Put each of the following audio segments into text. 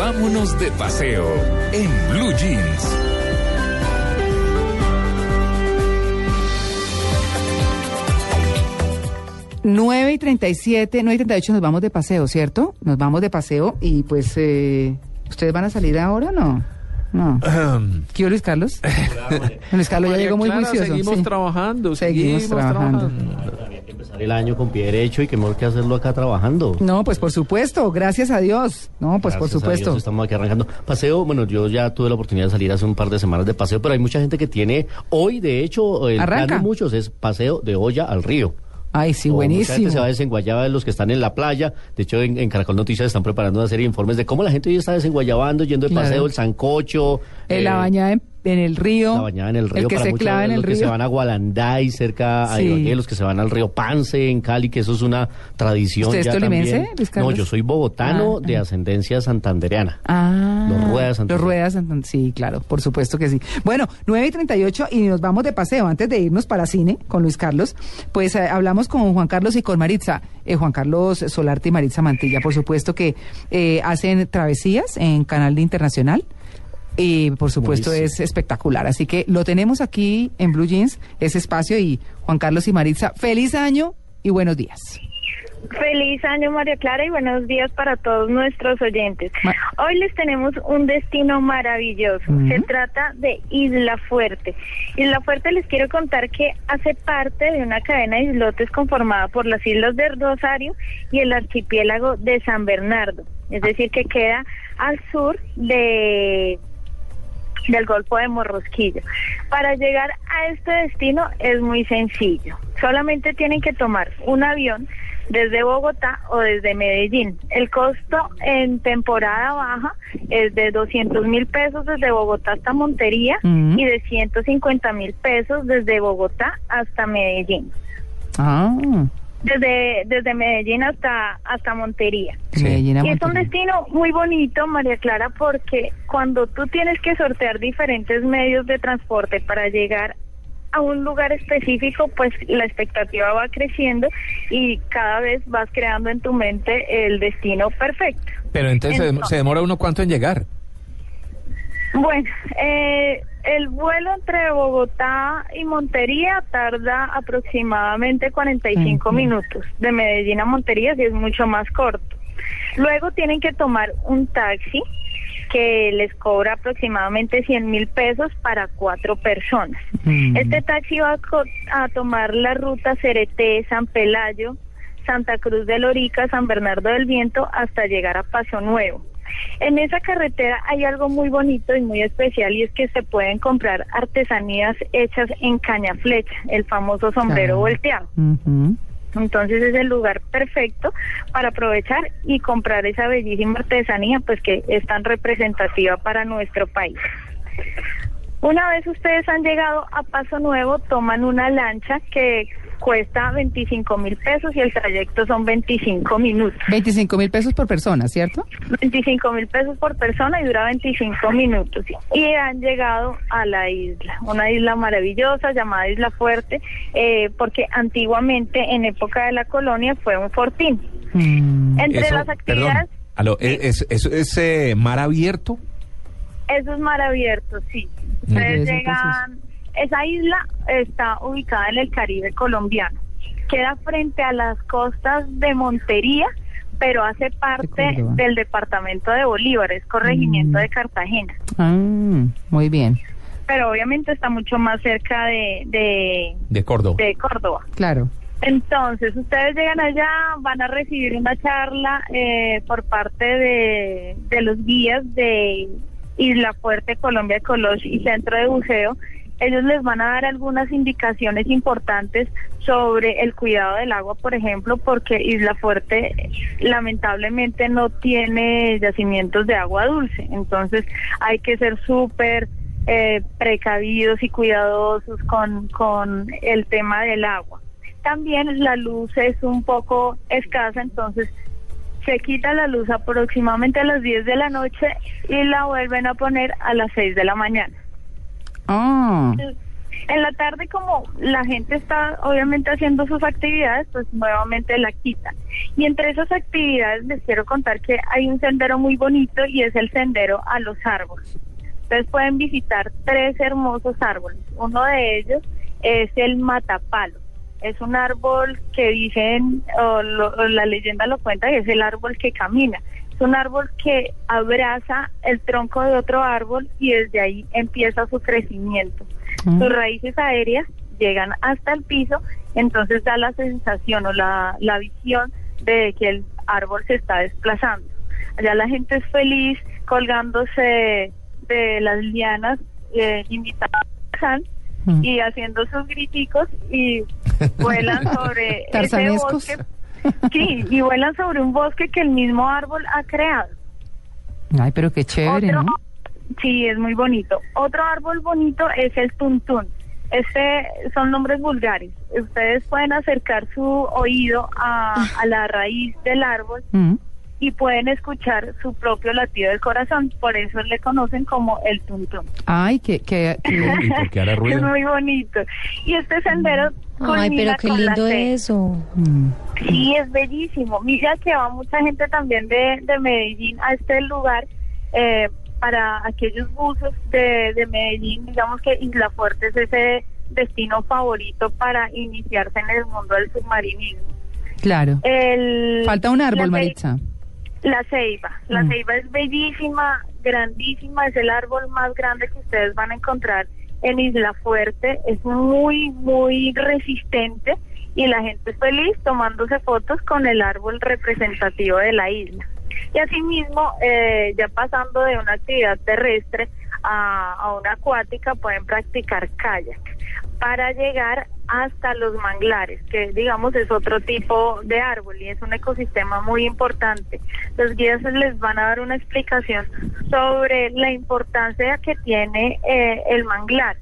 Vámonos de paseo en Blue Jeans. Nueve y 37, 9 y 38 nos vamos de paseo, ¿cierto? Nos vamos de paseo y pues, eh, ¿ustedes van a salir ahora o no? No. ¿Qué Luis Carlos? Luis Carlos ya llegó muy Clara, juicioso. Seguimos sí. trabajando, Seguimos seguimos, trabajando. trabajando. Que empezar el año con pie derecho y qué mejor que hacerlo acá trabajando. No, pues por supuesto, gracias a Dios. No, pues por Gracias a supuesto. Dios, estamos aquí arrancando. Paseo, bueno, yo ya tuve la oportunidad de salir hace un par de semanas de paseo, pero hay mucha gente que tiene, hoy de hecho, el plan Arranca. de muchos es paseo de olla al río. Ay, sí, O Mucha gente buenísimo. se va a desenguayaba de los que están en la playa. De hecho, en, en Caracol Noticias están preparando una serie de informes de cómo la gente hoy está desenguayabando, yendo de Claro. paseo, el sancocho. Eh, la eh, bañada en, en el río. La bañada en el río El que para se muchos, en el los que se van a Gualanday, cerca a Sí. Ibagué, los que se van al río Pance, en Cali, que eso es una tradición. ¿Usted es tolimense, No, yo soy bogotano Ah, de ah. ascendencia santandereana. Ah, Los Ruedas Santander. Los Ruedas Santander. Sí, claro, por supuesto que sí. Bueno, 9 y 38 y nos vamos de paseo. Antes de irnos para cine con Luis Carlos, pues eh, hablamos con Juan Carlos y con Maritza. Eh, Juan Carlos Solarte y Maritza Mantilla, por supuesto que eh, hacen travesías en Canal Internacional. Y por supuesto Buenísimo. es espectacular. Así que lo tenemos aquí en Blue Jeans, ese espacio. Y Juan Carlos y Maritza, feliz año y buenos días. Feliz año María Clara y buenos días para todos nuestros oyentes. Ma- Hoy les tenemos un destino maravilloso. Se trata de Isla Fuerte. Isla Fuerte les quiero contar que hace parte de una cadena de islotes conformada por las islas de Rosario y el archipiélago de San Bernardo. Es decir, que queda al sur de del Golfo de Morrosquillo. Para llegar a este destino es muy sencillo. Solamente tienen que tomar un avión desde Bogotá o desde Medellín. El costo en temporada baja es de 200 mil pesos desde Bogotá hasta Montería y de 150 mil pesos desde Bogotá hasta Medellín. Ah, Desde, desde Medellín hasta, hasta Montería. Medellín a Y es un Montería. destino muy bonito, María Clara, porque cuando tú tienes que sortear diferentes medios de transporte para llegar a un lugar específico, pues la expectativa va creciendo y cada vez vas creando en tu mente el destino perfecto. Pero entonces Entonces- se demora uno cuánto en llegar. Bueno, eh, el vuelo entre Bogotá y Montería tarda aproximadamente 45 Ujú. minutos. De Medellín a Montería sí es mucho más corto. Luego tienen que tomar un taxi que les cobra aproximadamente 100 mil pesos para cuatro personas. Mm. Este taxi va a, co- a tomar la ruta Cereté, San Pelayo, Santa Cruz de Lorica, San Bernardo del Viento hasta llegar a Paso Nuevo. En esa carretera hay algo muy bonito y muy especial y es que se pueden comprar artesanías hechas en caña flecha, el famoso sombrero volteado. Entonces es el lugar perfecto para aprovechar y comprar esa bellísima artesanía pues que es tan representativa para nuestro país. Una vez ustedes han llegado a Paso Nuevo, toman una lancha que cuesta 25 mil pesos y el trayecto son 25 minutos. 25 mil pesos por persona, ¿cierto? 25 mil pesos por persona y dura 25 minutos. Y han llegado a la isla, una isla maravillosa llamada Isla Fuerte, eh, porque antiguamente en época de la colonia fue un fortín. Mm. Entre Eso- las actividades, Perdón. Aló, ¿es, es, es, eh, mar abierto? eso es mar abierto, sí. Ustedes llegan, esa isla está ubicada en el Caribe colombiano. Queda frente a las costas de Montería, pero hace parte del departamento de Bolívar, es corregimiento Mm. de Cartagena. Ah, muy bien, pero obviamente está mucho más cerca de, de, De Córdoba. de Córdoba. claro. Entonces, ustedes llegan allá, van a recibir una charla eh, por parte de, de los guías de Isla Fuerte, Colombia Ecology y Centro de Buceo, ellos les van a dar algunas indicaciones importantes sobre el cuidado del agua, por ejemplo, porque Isla Fuerte lamentablemente no tiene yacimientos de agua dulce, entonces hay que ser súper eh, precavidos y cuidadosos con, con el tema del agua. También la luz es un poco escasa, entonces se quita la luz aproximadamente a las 10 de la noche y la vuelven a poner a las 6 de la mañana. Ah, En la tarde, como la gente está obviamente haciendo sus actividades, pues nuevamente la quitan. Y entre esas actividades les quiero contar que hay un sendero muy bonito y es el sendero a los árboles. Ustedes pueden visitar tres hermosos árboles. Uno de ellos es el matapalo. Es un árbol que dicen, o lo- o la leyenda lo cuenta, que es el árbol que camina. Un árbol que abraza el tronco de otro árbol y desde ahí empieza su crecimiento. Sus raíces aéreas llegan hasta el piso, entonces da la sensación o la, la visión de que el árbol se está desplazando. Allá la gente es feliz colgándose de las lianas, eh, invitando a Tarzán Mm. y haciendo sus griticos y vuelan sobre ese bosque. Sí, y vuelan sobre un bosque que el mismo árbol ha creado. ay, pero qué chévere, Otro- ¿no? Sí, es muy bonito. Otro árbol bonito es el tuntún. Este son nombres vulgares. Ustedes pueden acercar su oído a, a la raíz del árbol Mm. y pueden escuchar su propio latido del corazón. Por eso le conocen como el tuntún. Ay, que, que, que- ¿Y por qué hará Es muy bonito. Y este sendero Ay, pero qué lindo eso. Mm. Sí, es bellísimo. Mira que va mucha gente también de, de Medellín a este lugar eh, para aquellos buzos de, de Medellín. Digamos que Isla Fuerte es ese destino favorito para iniciarse en el mundo del submarinismo. claro. El, Falta un árbol, la Maritza. La ceiba. La Mm. ceiba es bellísima, grandísima, es el árbol más grande que ustedes van a encontrar en Isla Fuerte. Es muy, muy resistente y la gente es feliz tomándose fotos con el árbol representativo de la isla. Y asimismo, eh, ya pasando de una actividad terrestre a, a una acuática, pueden practicar kayak para llegar hasta los manglares, que digamos es otro tipo de árbol y es un ecosistema muy importante. Los guías les van a dar una explicación sobre la importancia que tiene eh, el manglar.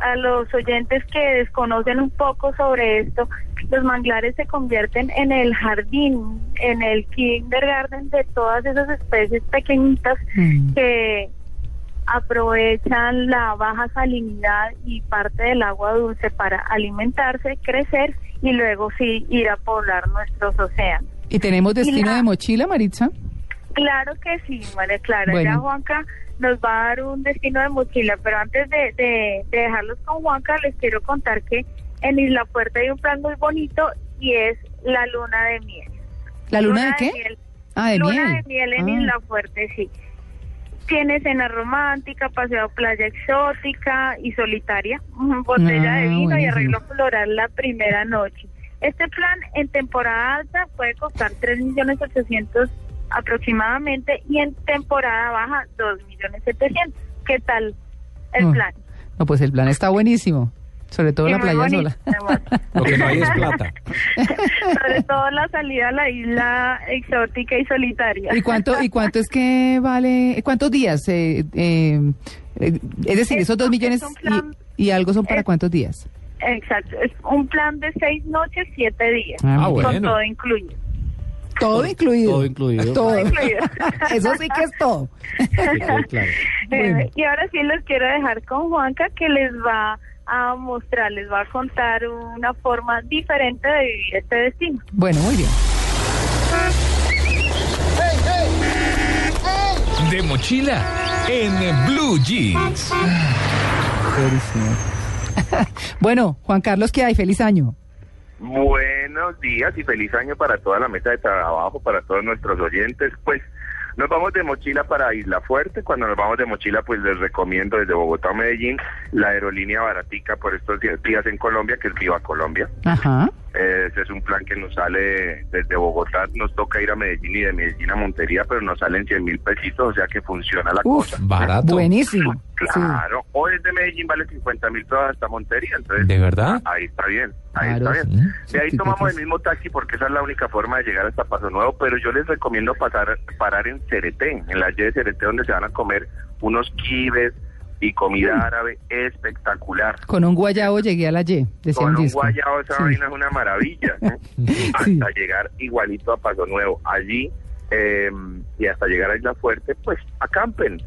A los oyentes que desconocen un poco sobre esto, los manglares se convierten en el jardín, en el kindergarten de todas esas especies pequeñitas Mm. que aprovechan la baja salinidad y parte del agua dulce para alimentarse, crecer y luego sí ir a poblar nuestros océanos. ¿Y tenemos destino la- de mochila, Maritza? Claro que sí, María Clara. Bueno. Ya Juanca nos va a dar un destino de mochila, pero antes de, de- de dejarlos con Juanca, les quiero contar que en Isla Fuerte hay un plan muy bonito y es la luna de miel. ¿La luna, de qué? miel. Ah, de luna miel. de miel en Ah. Isla Fuerte, sí. Tiene cena romántica, paseo a playa exótica y solitaria, botella Ah, de vino y arreglo floral la primera noche. Este plan en temporada alta puede costar 3 millones 800 aproximadamente y en temporada baja 2 millones 700. ¿Qué tal el Mm. plan? No, pues el plan está buenísimo. Sobre todo Y la playa bonito, sola. Lo que no hay es plata. Sobre todo la salida a la isla exótica y solitaria. ¿Y cuánto, ¿Y cuánto es que vale? ¿Cuántos días? Eh, eh, eh, es decir, Es esos dos millones es plan- y, y algo son para es- cuántos días. Exacto, es un plan de seis noches, siete días, Ah, con bueno. todo incluido. Todo incluido. todo incluido. Todo. Incluido. Eso sí que es todo. Quede claro. Bueno. Eh, y ahora sí los quiero dejar con Juanca que les va a mostrar, les va a contar una forma diferente de vivir este destino. Bueno, muy bien. De mochila en Blue Jeans. Bueno, Juan Carlos, ¿qué hay? Feliz año. Buenos días y feliz año para toda la mesa de trabajo, para todos nuestros oyentes. Pues nos vamos de mochila para Isla Fuerte. Cuando nos vamos de mochila, pues les recomiendo desde Bogotá a Medellín la aerolínea baratica por estos días en Colombia, que es Viva Colombia. Ajá. Ese es un plan que nos sale desde Bogotá, nos toca ir a Medellín y de Medellín a Montería, pero nos salen 100 mil pesitos, o sea que funciona la Uf, cosa. Barato. buenísimo. Sí. Claro, o desde Medellín vale 50 mil todas hasta Montería, entonces ¿De verdad? ahí está bien, ahí Claro. está bien. Sí. De ahí Sí, tomamos el mismo taxi porque esa es la única forma de llegar hasta Paso Nuevo, pero yo les recomiendo pasar, parar en Cereté, en la Y de Cereté, donde se van a comer unos kibes y comida árabe espectacular. Con un guayabo llegué a la Y, decía Con un disco. guayabo esa Sí. vaina es una maravilla, ¿no? Sí. hasta llegar igualito a Paso Nuevo. Allí eh, y hasta llegar a Isla Fuerte, pues acampen.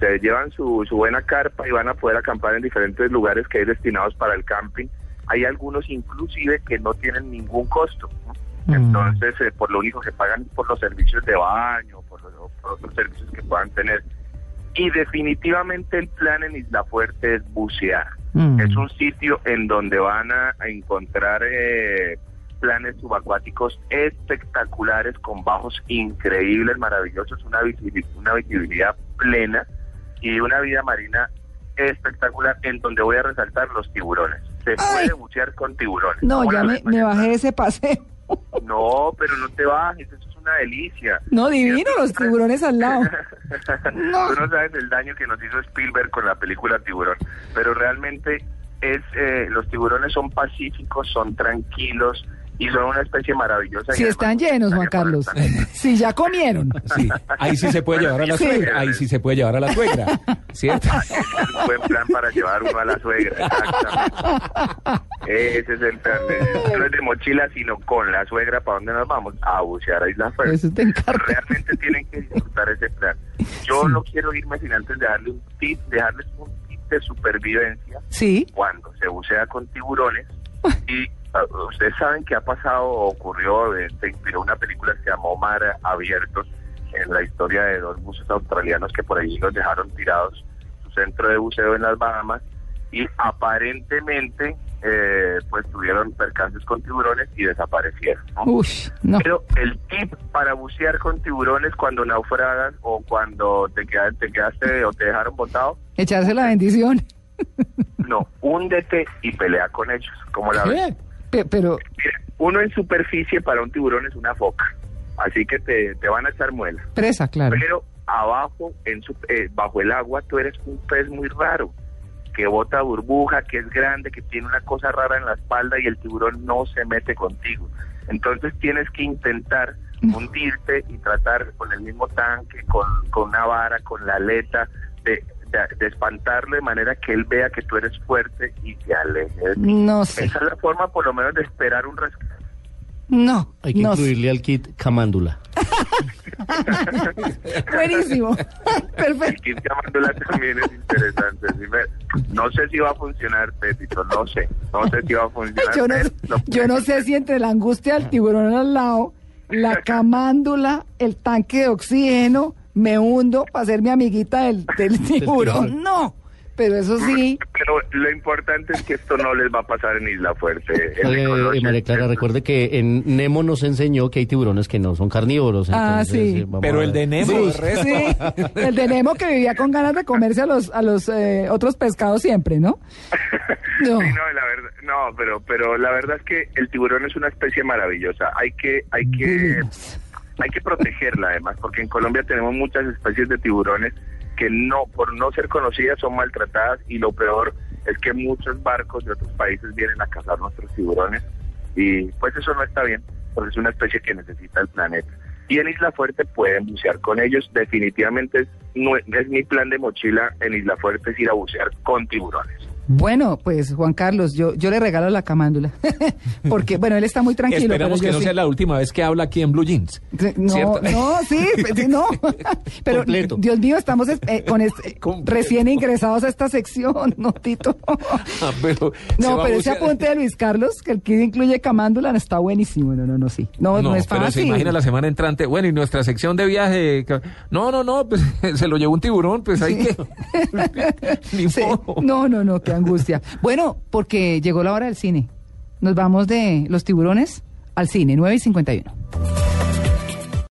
Se llevan su, su buena carpa y van a poder acampar en diferentes lugares que hay destinados para el camping. Hay algunos inclusive que no tienen ningún costo. ¿no? Mm. Entonces, eh, por lo único que pagan por los servicios de baño, por, los, por otros servicios que puedan tener. Y definitivamente el plan en Isla Fuerte es bucear. Mm. Es un sitio en donde van a a encontrar eh, planes subacuáticos espectaculares con bajos increíbles, maravillosos, una visibilidad, una visibilidad plena y una vida marina espectacular en donde voy a resaltar los tiburones. Se puede bucear con tiburones. No, ya me, bajé de ese paseo. No, pero no te bajes, eso es una delicia. No, divino, los tiburones al lado. No. Tú no sabes el daño que nos hizo Spielberg con la película Tiburón, pero realmente es eh, los tiburones son pacíficos, son tranquilos y son una especie maravillosa. Si están llenos, Juan Carlos. Si ya comieron. Sí, ahí sí se puede Bueno, llevar a la sí. suegra. Ahí sí se puede llevar a la suegra. ¿Cierto? Es un buen plan para llevar uno a la suegra, exactamente. Ese es el plan, de, no es de mochila, sino con la suegra, ¿para dónde nos vamos? A bucear a Isla Fuerte. Eso te. Realmente tienen que disfrutar ese plan. Yo no quiero irme sin antes de darle un tip, dejarles un tip de supervivencia Sí. cuando se bucea con tiburones. Y ustedes saben que ha pasado, ocurrió, eh, se inspiró una película que se llamó Mar Abiertos, en la historia de dos buzos australianos que por allí los dejaron tirados su centro de buceo en las Bahamas y aparentemente eh, pues tuvieron percances con tiburones y desaparecieron. ¿no? Uy, no. Pero el tip para bucear con tiburones cuando naufragas o cuando te, quedas, te quedaste o te dejaron botado, Echarse la bendición. no, húndete y pelea con ellos, como la ves. Pe- pero, Mira, uno en superficie para un tiburón es una foca, así que te, te van a echar muela. presa, claro. Pero abajo, en su, eh, bajo el agua, tú eres un pez muy raro, que bota burbuja, que es grande, que tiene una cosa rara en la espalda y el tiburón no se mete contigo. Entonces tienes que intentar hundirte y tratar con el mismo tanque, con, con una vara, con la aleta, de, de, de espantarlo de manera que él vea que tú eres fuerte y se aleje de ti. No sé. Esa es la forma por lo menos de esperar un rescate. No. Hay que no sé. incluirle al kit camándula. Buenísimo. El Perfecto. kit llamándola también es interesante. ¿sí me- No sé si va a funcionar, Petito, no sé. No sé si va a funcionar. Yo no, yo no sé si entre la angustia del tiburón al lado, la camándula, el tanque de oxígeno, me hundo para ser mi amiguita del, del tiburón. No. Pero eso sí. Pero lo importante es que esto no les va a pasar en Isla Fuerte. Eh, María Clara, recuerde que en Nemo nos enseñó que hay tiburones que no son carnívoros. Ah, entonces, sí. eh, vamos Pero a el de ver. Nemo, Sí, sí. El de Nemo que vivía con ganas de comerse a los, a los eh, otros pescados siempre, ¿no? No. Sí, no, la verdad, no, pero, pero la verdad es que el tiburón es una especie maravillosa. Hay que, hay que. Hay que protegerla además, porque en Colombia tenemos muchas especies de tiburones que no, por no ser conocidas, son maltratadas y lo peor es que muchos barcos de otros países vienen a cazar nuestros tiburones y pues eso no está bien, porque es una especie que necesita el planeta. Y en Isla Fuerte pueden bucear con ellos, definitivamente es, no- es mi plan de mochila en Isla Fuerte es ir a bucear con tiburones. Bueno, pues Juan Carlos, yo, yo le regalo la camándula. Porque, bueno, él está muy tranquilo. Esperamos pero que no sí. sea la última vez que habla aquí en Blue Jeans. No, ¿Cierto? no, sí, pues, sí, no. Pero, Completo. Dios mío, estamos eh, con este- recién ingresados a esta sección, ¿no, Tito? Ah, pero No, pero ese apunte de Luis Carlos, que el kit incluye camándula, está buenísimo. No, no, no, sí. No, no, No, es pero se fácil. imagina la semana entrante. Bueno, y nuestra sección de viaje. que- No, no, no, pues se lo llevó un tiburón, pues hay que. Ni modo. No, no, no, qué angustia. Bueno, porque llegó la hora del cine. Nos vamos de los tiburones al cine, 9 y 51.